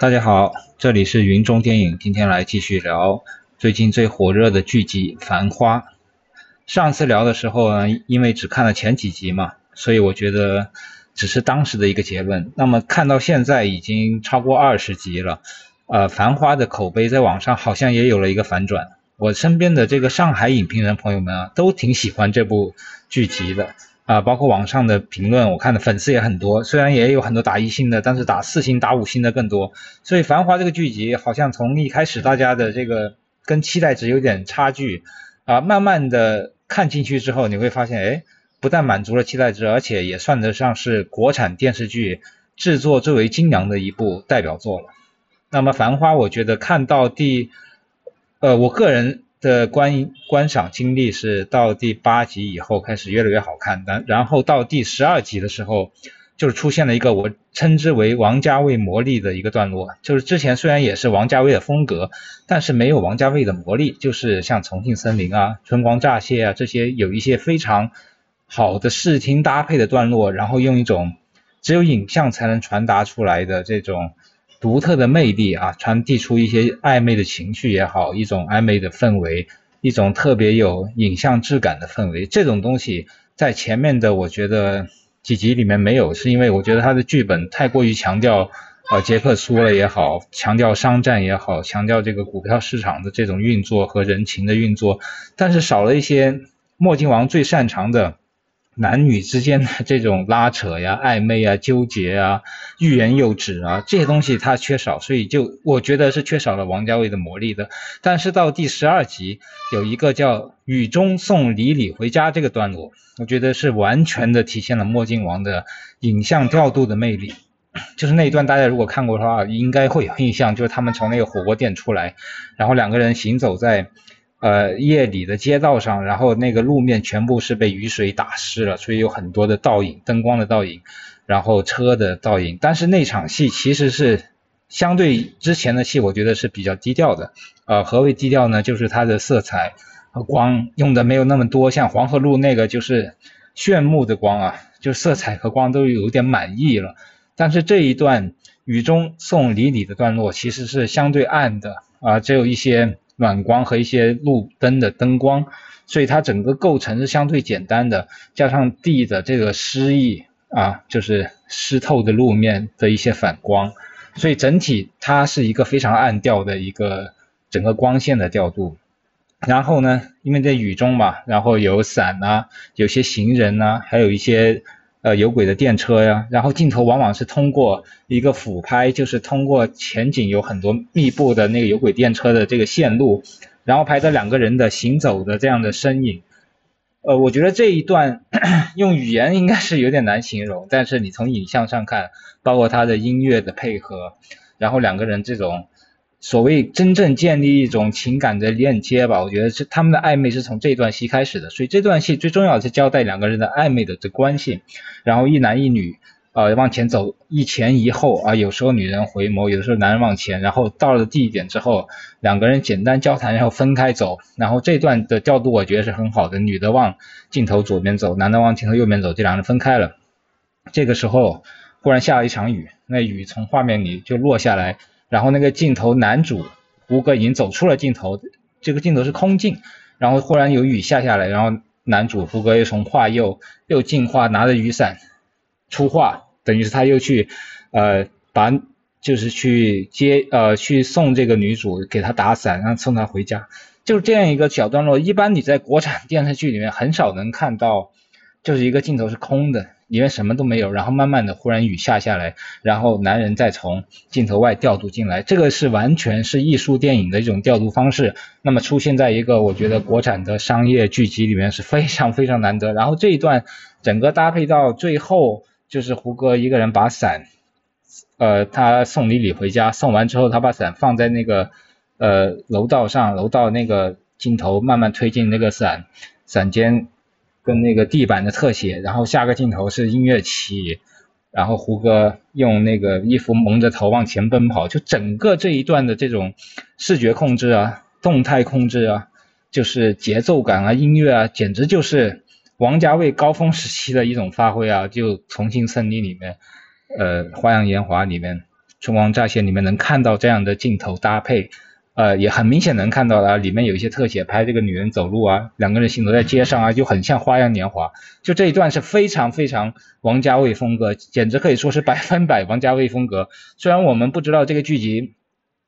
大家好，这里是云中电影，今天来继续聊最近最火热的剧集《繁花》。上次聊的时候呢，因为只看了前几集嘛，所以我觉得只是当时的一个结论。那么看到现在已经超过二十集了，呃，《繁花》的口碑在网上好像也有了一个反转。我身边的这个上海影评人朋友们啊，都挺喜欢这部剧集的。啊，包括网上的评论，我看的粉丝也很多，虽然也有很多打一星的，但是打四星、打五星的更多。所以《繁华》这个剧集，好像从一开始大家的这个跟期待值有点差距，啊，慢慢的看进去之后，你会发现，哎，不但满足了期待值，而且也算得上是国产电视剧制作最为精良的一部代表作了。那么《繁花》，我觉得看到第，呃，我个人。的观观赏经历是到第八集以后开始越来越好看，但然后到第十二集的时候，就是出现了一个我称之为王家卫魔力的一个段落，就是之前虽然也是王家卫的风格，但是没有王家卫的魔力，就是像重庆森林啊、春光乍泄啊这些有一些非常好的视听搭配的段落，然后用一种只有影像才能传达出来的这种。独特的魅力啊，传递出一些暧昧的情绪也好，一种暧昧的氛围，一种特别有影像质感的氛围。这种东西在前面的我觉得几集里面没有，是因为我觉得他的剧本太过于强调呃杰克苏了也好，强调商战也好，强调这个股票市场的这种运作和人情的运作，但是少了一些墨镜王最擅长的。男女之间的 这种拉扯呀、暧昧啊、纠结啊、欲言又止啊，这些东西他缺少，所以就我觉得是缺少了王家卫的魔力的。但是到第十二集有一个叫雨中送李李回家这个段落，我觉得是完全的体现了墨镜王的影像调度的魅力。就是那一段大家如果看过的话，应该会有印象，就是他们从那个火锅店出来，然后两个人行走在。呃，夜里的街道上，然后那个路面全部是被雨水打湿了，所以有很多的倒影，灯光的倒影，然后车的倒影。但是那场戏其实是相对之前的戏，我觉得是比较低调的。呃，何为低调呢？就是它的色彩和光用的没有那么多，像黄河路那个就是炫目的光啊，就色彩和光都有点满意了。但是这一段雨中送李李的段落其实是相对暗的啊，只有一些。暖光和一些路灯的灯光，所以它整个构成是相对简单的，加上地的这个湿意啊，就是湿透的路面的一些反光，所以整体它是一个非常暗调的一个整个光线的调度。然后呢，因为在雨中嘛，然后有伞啊，有些行人啊，还有一些。呃，有轨的电车呀，然后镜头往往是通过一个俯拍，就是通过前景有很多密布的那个有轨电车的这个线路，然后拍到两个人的行走的这样的身影。呃，我觉得这一段 用语言应该是有点难形容，但是你从影像上看，包括它的音乐的配合，然后两个人这种。所谓真正建立一种情感的链接吧，我觉得是他们的暧昧是从这段戏开始的，所以这段戏最重要是交代两个人的暧昧的这关系，然后一男一女啊往前走，一前一后啊，有时候女人回眸，有时候男人往前，然后到了地点之后，两个人简单交谈，然后分开走，然后这段的调度我觉得是很好的，女的往镜头左边走，男的往镜头右边走，这两人分开了，这个时候忽然下了一场雨，那雨从画面里就落下来。然后那个镜头，男主胡歌已经走出了镜头，这个镜头是空镜，然后忽然有雨下下来，然后男主胡歌又从画右又进画，拿着雨伞出画，等于是他又去呃把就是去接呃去送这个女主给她打伞，然后送她回家，就是这样一个小段落。一般你在国产电视剧里面很少能看到，就是一个镜头是空的。里面什么都没有，然后慢慢的忽然雨下下来，然后男人再从镜头外调度进来，这个是完全是艺术电影的一种调度方式。那么出现在一个我觉得国产的商业剧集里面是非常非常难得。然后这一段整个搭配到最后，就是胡歌一个人把伞，呃，他送李李回家，送完之后他把伞放在那个呃楼道上，楼道那个镜头慢慢推进那个伞伞间。跟那个地板的特写，然后下个镜头是音乐起，然后胡歌用那个衣服蒙着头往前奔跑，就整个这一段的这种视觉控制啊、动态控制啊，就是节奏感啊、音乐啊，简直就是王家卫高峰时期的一种发挥啊！就《重庆森林》里面，呃，《花样年华》里面春光乍现里面能看到这样的镜头搭配，呃，也很明显能看到啊，里面有一些特写拍这个女人走路啊，两个人行走在街上啊，就很像花样年华。就这一段是非常非常王家卫风格，简直可以说是百分百王家卫风格。虽然我们不知道这个剧集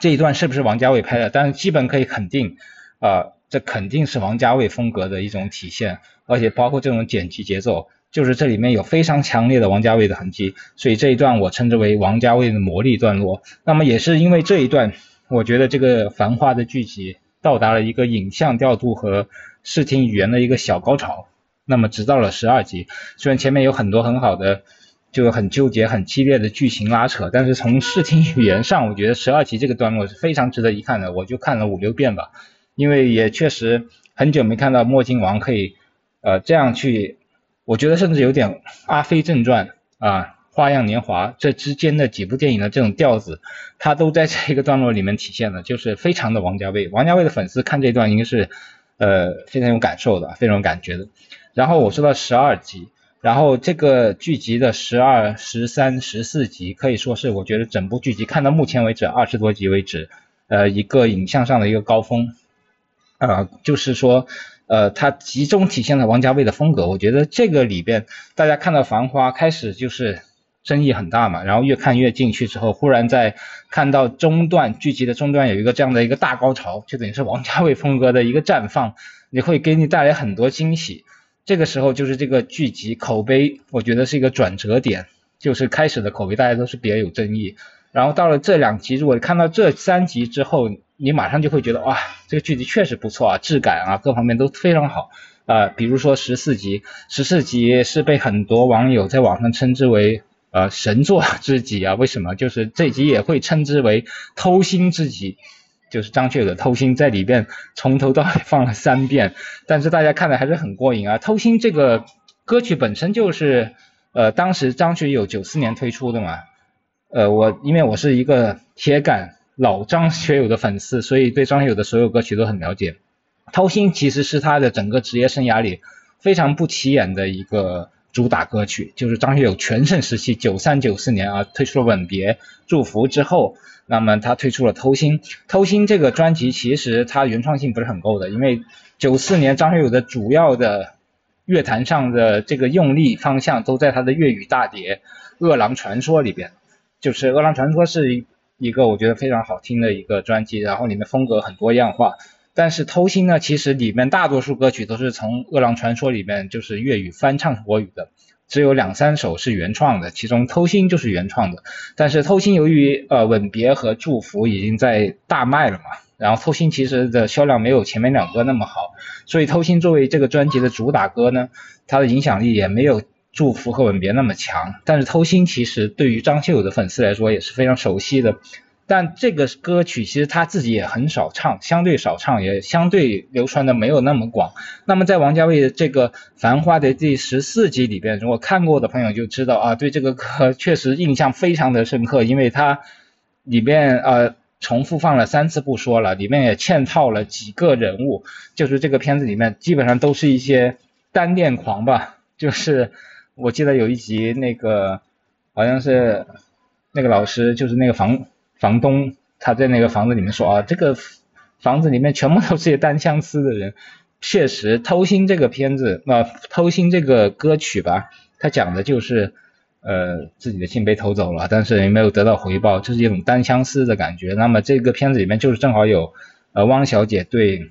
这一段是不是王家卫拍的，但是基本可以肯定，啊，这肯定是王家卫风格的一种体现，而且包括这种剪辑节奏。就是这里面有非常强烈的王家卫的痕迹，所以这一段我称之为王家卫的魔力段落。那么也是因为这一段，我觉得这个《繁花》的剧集到达了一个影像调度和视听语言的一个小高潮。那么直到了十二集，虽然前面有很多很好的，就很纠结、很激烈的剧情拉扯，但是从视听语言上，我觉得十二集这个段落是非常值得一看的。我就看了五六遍吧，因为也确实很久没看到墨镜王可以呃这样去。我觉得甚至有点《阿飞正传》啊，《花样年华》这之间的几部电影的这种调子，它都在这一个段落里面体现了，就是非常的王家卫。王家卫的粉丝看这段应该是呃非常有感受的，非常有感觉的。然后我说到十二集，然后这个剧集的十二、十三、十四集可以说是我觉得整部剧集看到目前为止二十多集为止，呃一个影像上的一个高峰啊，就是说。呃，它集中体现了王家卫的风格。我觉得这个里边，大家看到《繁花》开始就是争议很大嘛，然后越看越进去之后，忽然在看到中段剧集的中段有一个这样的一个大高潮，就等于是王家卫风格的一个绽放，你会给你带来很多惊喜。这个时候就是这个剧集口碑，我觉得是一个转折点，就是开始的口碑大家都是别有争议，然后到了这两集，如果看到这三集之后。你马上就会觉得哇，这个剧集确实不错啊，质感啊各方面都非常好啊。比如说十四集，十四集是被很多网友在网上称之为呃神作之集啊。为什么？就是这集也会称之为偷心之集，就是张学友的偷心在里边从头到尾放了三遍，但是大家看的还是很过瘾啊。偷心这个歌曲本身就是呃当时张学友九四年推出的嘛，呃我因为我是一个铁杆。老张学友的粉丝，所以对张学友的所有歌曲都很了解。偷心其实是他的整个职业生涯里非常不起眼的一个主打歌曲，就是张学友全盛时期九三九四年啊推出了吻别、祝福之后，那么他推出了偷心。偷心这个专辑其实它原创性不是很够的，因为九四年张学友的主要的乐坛上的这个用力方向都在他的粤语大碟《饿狼传说》里边，就是《饿狼传说》是。一个我觉得非常好听的一个专辑，然后里面风格很多样化。但是偷心呢，其实里面大多数歌曲都是从《饿狼传说》里面就是粤语翻唱国语的，只有两三首是原创的，其中偷心就是原创的。但是偷心由于呃吻别和祝福已经在大卖了嘛，然后偷心其实的销量没有前面两个那么好，所以偷心作为这个专辑的主打歌呢，它的影响力也没有。祝福和吻别那么强，但是偷心其实对于张学友的粉丝来说也是非常熟悉的。但这个歌曲其实他自己也很少唱，相对少唱，也相对流传的没有那么广。那么在王家卫的这个《繁花》的第十四集里边，如果看过的朋友就知道啊，对这个歌确实印象非常的深刻，因为它里面呃重复放了三次不说了，里面也嵌套了几个人物，就是这个片子里面基本上都是一些单恋狂吧，就是。我记得有一集，那个好像是那个老师，就是那个房房东，他在那个房子里面说啊，这个房子里面全部都是些单相思的人。确实，偷心这个片子，那偷心这个歌曲吧，它讲的就是呃自己的心被偷走了，但是也没有得到回报，这是一种单相思的感觉。那么这个片子里面就是正好有呃汪小姐对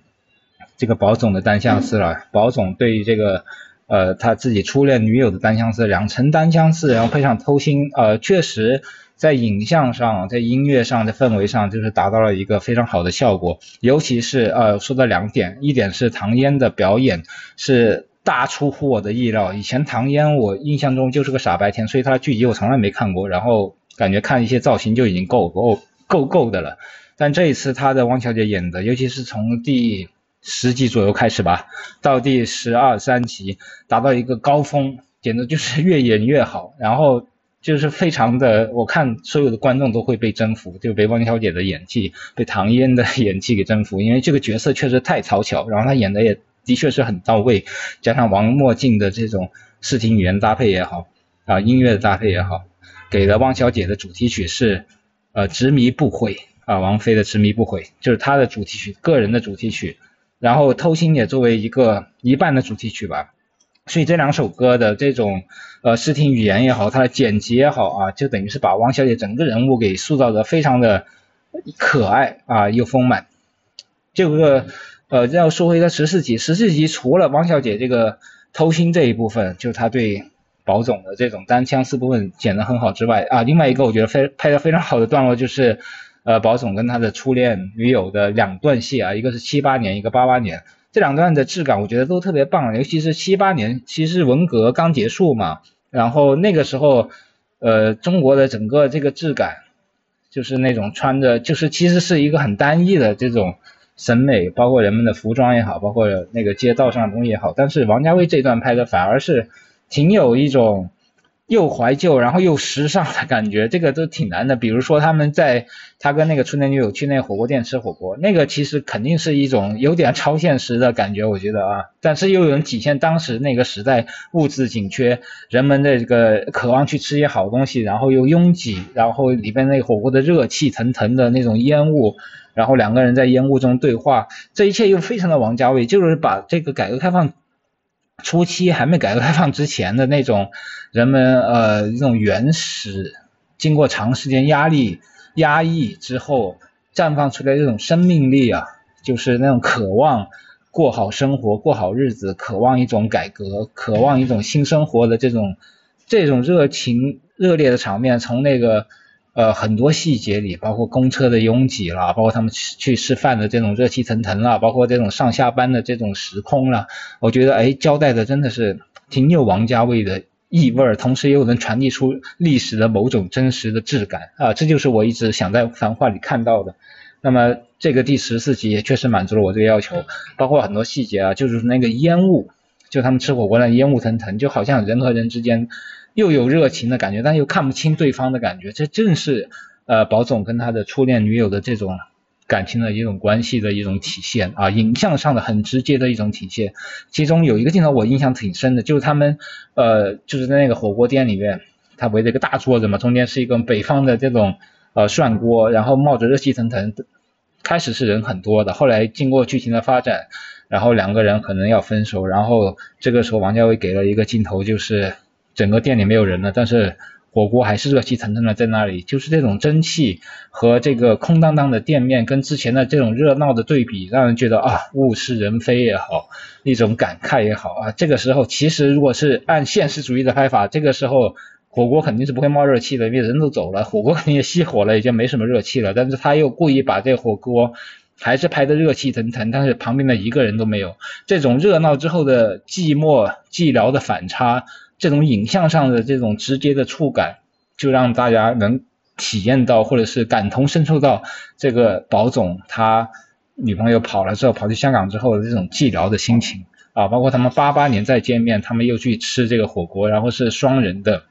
这个宝总的单相思了，宝总对这个。呃，他自己初恋女友的单相思，两层单相思，然后配上偷心，呃，确实在影像上、在音乐上、在氛围上，就是达到了一个非常好的效果。尤其是呃，说到两点，一点是唐嫣的表演是大出乎我的意料。以前唐嫣我印象中就是个傻白甜，所以她的剧集我从来没看过，然后感觉看一些造型就已经够够够够的了。但这一次她的汪小姐演的，尤其是从第。十集左右开始吧，到第十二三集达到一个高峰，简直就是越演越好，然后就是非常的，我看所有的观众都会被征服，就被汪小姐的演技，被唐嫣的 演技给征服，因为这个角色确实太讨巧，然后她演的也的确是很到位，加上王墨镜的这种视听语言搭配也好，啊音乐的搭配也好，给了汪小姐的主题曲是。呃执迷不悔啊，王菲的执迷不悔就是她的主题曲，个人的主题曲，然后偷心也作为一个一半的主题曲吧。所以这两首歌的这种呃视听语言也好，它的剪辑也好啊，就等于是把王小姐整个人物给塑造的非常的可爱啊又丰满。这个呃要说回到十四集，十四集除了王小姐这个偷心这一部分，就是她对宝总的这种单枪四部分剪得很好之外啊，另外一个我觉得非拍的非常好的段落就是呃宝总跟他的初恋女友的两段戏啊，一个是七八年，一个八八年。这两段的质感我觉得都特别棒，尤其是七八年，其实文革刚结束嘛，然后那个时候，呃，中国的整个这个质感，就是那种穿着，就是其实是一个很单一的这种审美，包括人们的服装也好，包括那个街道上的东西也好，但是王家卫这段拍的反而是挺有一种。又怀旧，然后又时尚的感觉，这个都挺难的。比如说他们在他跟那个初恋女友去那火锅店吃火锅，那个其实肯定是一种有点超现实的感觉，我觉得啊，但是又能体现当时那个时代物资紧缺，人们的这个渴望去吃些好东西，然后又拥挤，然后里边那个火锅的热气腾腾的那种烟雾，然后两个人在烟雾中对话，这一切又非常的王家卫，就是把这个改革开放。初期还没改革开放之前的那种人们呃这种原始，经过长时间压力压抑之后绽放出来这种生命力啊，就是那种渴望过好生活过好日子，渴望一种改革，渴望一种新生活的这种这种热情热烈的场面，从那个。呃，很多细节里，包括公车的拥挤啦，包括他们去吃饭的这种热气腾腾啦，包括这种上下班的这种时空啦，我觉得哎，交代的真的是挺有王家卫的意味儿，同时又能传递出历史的某种真实的质感啊，这就是我一直想在《繁花》里看到的。那么这个第十四集也确实满足了我这个要求，包括很多细节啊，就是那个烟雾，就他们吃火锅那烟雾腾腾，就好像人和人之间。又有热情的感觉，但又看不清对方的感觉，这正是呃宝总跟他的初恋女友的这种感情的一种关系的一种体现啊，影像上的很直接的一种体现。其中有一个镜头我印象挺深的，就是他们呃就是在那个火锅店里面，他围着一个大桌子嘛，中间是一个北方的这种呃涮锅，然后冒着热气腾腾，开始是人很多的，后来经过剧情的发展，然后两个人可能要分手，然后这个时候王家卫给了一个镜头就是。整个店里没有人了，但是火锅还是热气腾腾的在那里，就是这种蒸汽和这个空荡荡的店面跟之前的这种热闹的对比，让人觉得啊物是人非也好，一种感慨也好啊。这个时候其实如果是按现实主义的拍法，这个时候火锅肯定是不会冒热气的，因为人都走了，火锅肯定也熄火了，已经没什么热气了。但是他又故意把这火锅还是拍的热气腾腾，但是旁边的一个人都没有，这种热闹之后的寂寞寂寥的反差。这种影像上的这种直接的触感，就让大家能体验到，或者是感同身受到这个宝总他女朋友跑了之后，跑去香港之后的这种寂寥的心情啊，包括他们八八年再见面，他们又去吃这个火锅，然后是双人的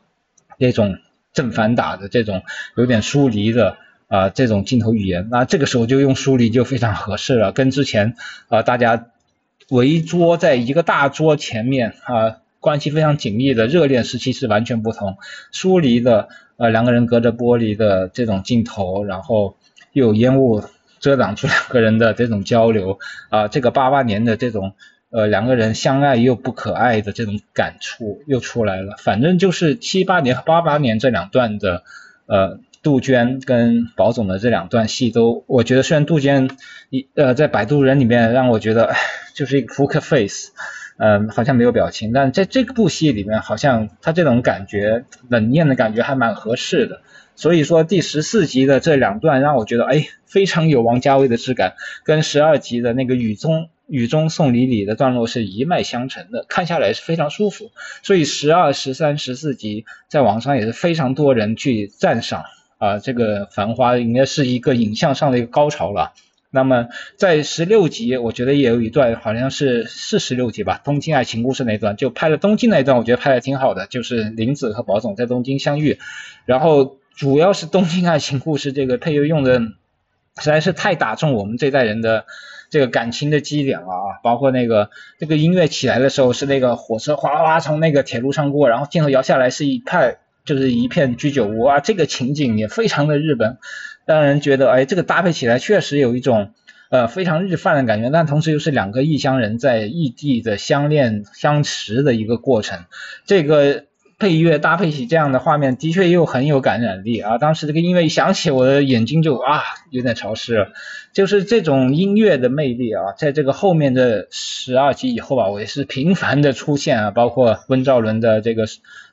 那种正反打的这种有点疏离的啊这种镜头语言，那这个时候就用疏离就非常合适了，跟之前啊大家围桌在一个大桌前面啊。关系非常紧密的热恋时期是完全不同，疏离的呃两个人隔着玻璃的这种镜头，然后又有烟雾遮挡住两个人的这种交流啊，这个八八年的这种呃两个人相爱又不可爱的这种感触又出来了。反正就是七八年和八八年这两段的呃杜鹃跟宝总的这两段戏都，我觉得虽然杜鹃一呃在摆渡人里面让我觉得就是一个 poker face。嗯，好像没有表情，但在这部戏里面，好像他这种感觉冷艳的感觉还蛮合适的。所以说第十四集的这两段让我觉得，哎，非常有王家卫的质感，跟十二集的那个雨中雨中送礼礼的段落是一脉相承的，看下来是非常舒服。所以十二、十三、十四集在网上也是非常多人去赞赏啊，这个繁花应该是一个影像上的一个高潮了。那么在十六集，我觉得也有一段，好像是是十六集吧，《东京爱情故事》那段，就拍了东京那一段，我觉得拍的挺好的，就是林子和宝总在东京相遇，然后主要是《东京爱情故事》这个配乐用的实在是太打中我们这代人的这个感情的基点了啊，包括那个这个音乐起来的时候是那个火车哗啦啦从那个铁路上过，然后镜头摇下来是一派就是一片居酒屋啊，这个情景也非常的日本。让人觉得哎，这个搭配起来确实有一种呃非常日范的感觉，但同时又是两个异乡人在异地的相恋相识的一个过程，这个。配乐搭配起这样的画面，的确又很有感染力啊！当时这个音乐一响起，我的眼睛就啊有点潮湿了。就是这种音乐的魅力啊，在这个后面的十二集以后啊，我也是频繁的出现啊，包括温兆伦的这个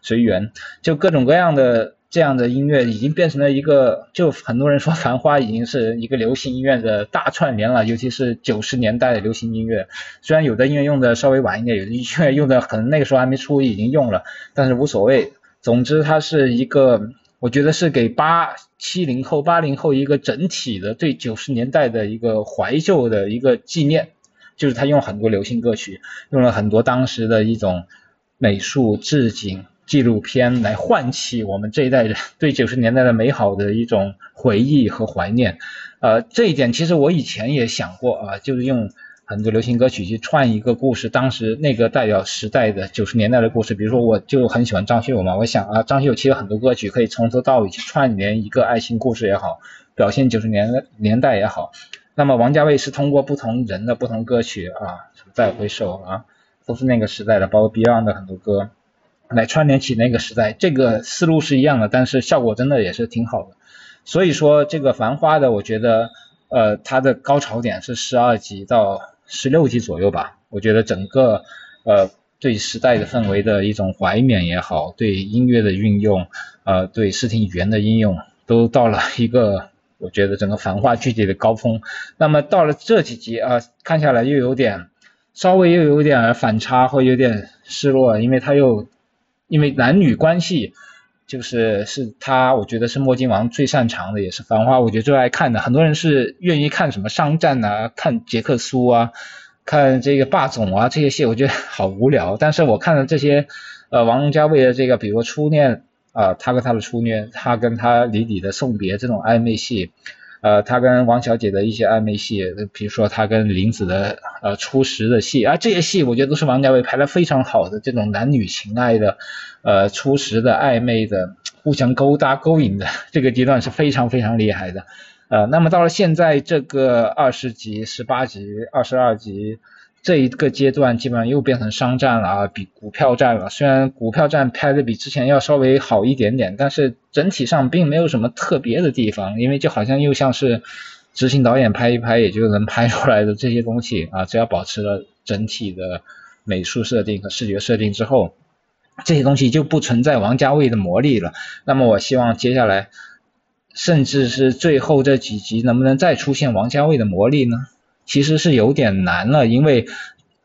随缘，就各种各样的。这样的音乐已经变成了一个，就很多人说《繁花》已经是一个流行音乐的大串联了，尤其是九十年代的流行音乐。虽然有的音乐用的稍微晚一点，有的音乐用的可能那个时候还没出已经用了，但是无所谓。总之，它是一个，我觉得是给八七零后、八零后一个整体的对九十年代的一个怀旧的一个纪念。就是他用很多流行歌曲，用了很多当时的一种美术置景。纪录片来唤起我们这一代人 对九十年代的美好的一种回忆和怀念，呃，这一点其实我以前也想过啊，就是用很多流行歌曲去串一个故事，当时那个代表时代的九十年代的故事，比如说我就很喜欢张学友嘛，我想啊，张学友其实很多歌曲可以从头到尾去串联一个爱情故事也好，表现九十年年代也好，那么王家卫是通过不同人的不同歌曲啊，再回首啊，都是那个时代的，包括 Beyond 的很多歌。来串联起那个时代，这个思路是一样的，但是效果真的也是挺好的。所以说这个《繁花》的，我觉得呃它的高潮点是十二集到十六集左右吧。我觉得整个呃对时代的氛围的一种怀缅也好，对音乐的运用，呃对视听语言的应用，都到了一个我觉得整个《繁花》剧集的高峰。那么到了这几集啊，看下来又有点稍微又有点反差，或有点失落，因为它又。因为男女关系就是是他，我觉得是墨镜王最擅长的，也是繁花，我觉得最爱看的。很多人是愿意看什么商战啊，看杰克苏啊，看这个霸总啊这些戏，我觉得好无聊。但是我看了这些，呃，王家卫的这个，比如初恋啊，他跟他的初恋，他跟他李李的送别这种暧昧戏。呃，他跟王小姐的一些暧昧戏，比如说他跟林子的呃初识的戏啊，这些戏我觉得都是王家卫拍的非常好的这种男女情爱的呃初识的暧昧的互相勾搭勾引的这个阶段是非常非常厉害的。呃，那么到了现在这个二十集、十八集、二十二集。这一个阶段基本上又变成商战了啊，比股票战了。虽然股票战拍的比之前要稍微好一点点，但是整体上并没有什么特别的地方，因为就好像又像是执行导演拍一拍也就能拍出来的这些东西啊，只要保持了整体的美术设定和视觉设定之后，这些东西就不存在王家卫的魔力了。那么我希望接下来，甚至是最后这几集能不能再出现王家卫的魔力呢？其实是有点难了，因为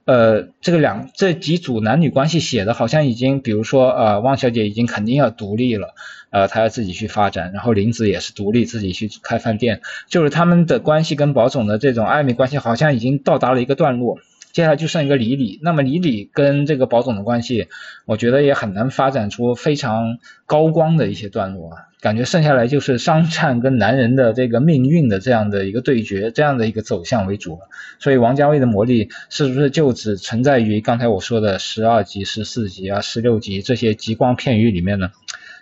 呃，这个两这几组男女关系写的好像已经，比如说呃，汪小姐已经肯定要独立了，呃，她要自己去发展，然后林子也是独立自己去开饭店，就是他们的关系跟宝总的这种暧昧关系好像已经到达了一个段落。接下来就剩一个李李，那么李李跟这个保总的关系，我觉得也很难发展出非常高光的一些段落啊，感觉剩下来就是商战跟男人的这个命运的这样的一个对决，这样的一个走向为主。所以王家卫的魔力是不是就只存在于刚才我说的十二集、十四集啊、十六集这些极光片语里面呢？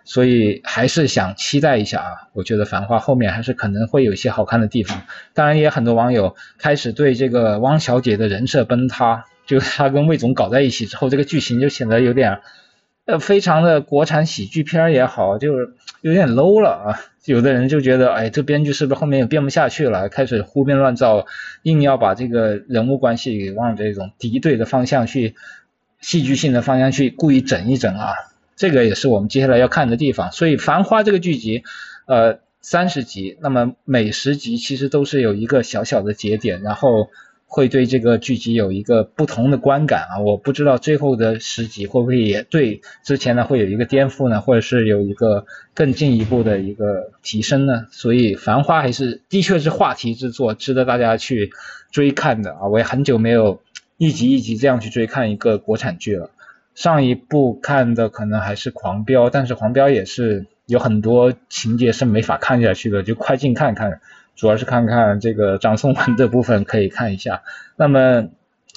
所以还是想期待一下啊，我觉得《繁花》后面还是可能会有一些好看的地方。当然，也很多网友开始对这个汪小姐的人设崩塌，就她跟魏总搞在一起之后，这个剧情就显得有点呃，非常的国产喜剧片也好，就是有点 low 了啊。有的人就觉得，哎，这编剧是不是后面也编不下去了，开始胡编乱造，硬要把这个人物关系往这种敌对的方向去，戏剧性的方向去故意整一整啊。这个也是我们接下来要看的地方，所以《繁花》这个剧集，呃，三十集，那么每十集其实都是有一个小小的节点，然后会对这个剧集有一个不同的观感啊。我不知道最后的十集会不会也对之前呢会有一个颠覆呢，或者是有一个更进一步的一个提升呢？所以《繁花》还是的确是话题之作，值得大家去追看的啊。我也很久没有一集一集这样去追看一个国产剧了。上一部看的可能还是《狂飙》，但是《狂飙》也是有很多情节是没法看下去的，就快进看看，主要是看看这个张颂文的部分可以看一下。那么《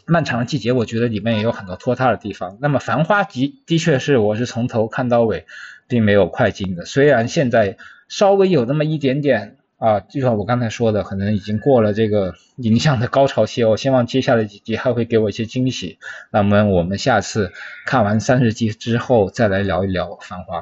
漫长的季节》，我觉得里面也有很多拖沓的地方。那么《繁花》的的确是我是从头看到尾，并没有快进的。虽然现在稍微有那么一点点啊，就像我刚才说的，可能已经过了这个影像的高潮期，我希望接下来几集还会给我一些惊喜。那么我们下次看完三十集之后再来聊一聊《繁花》。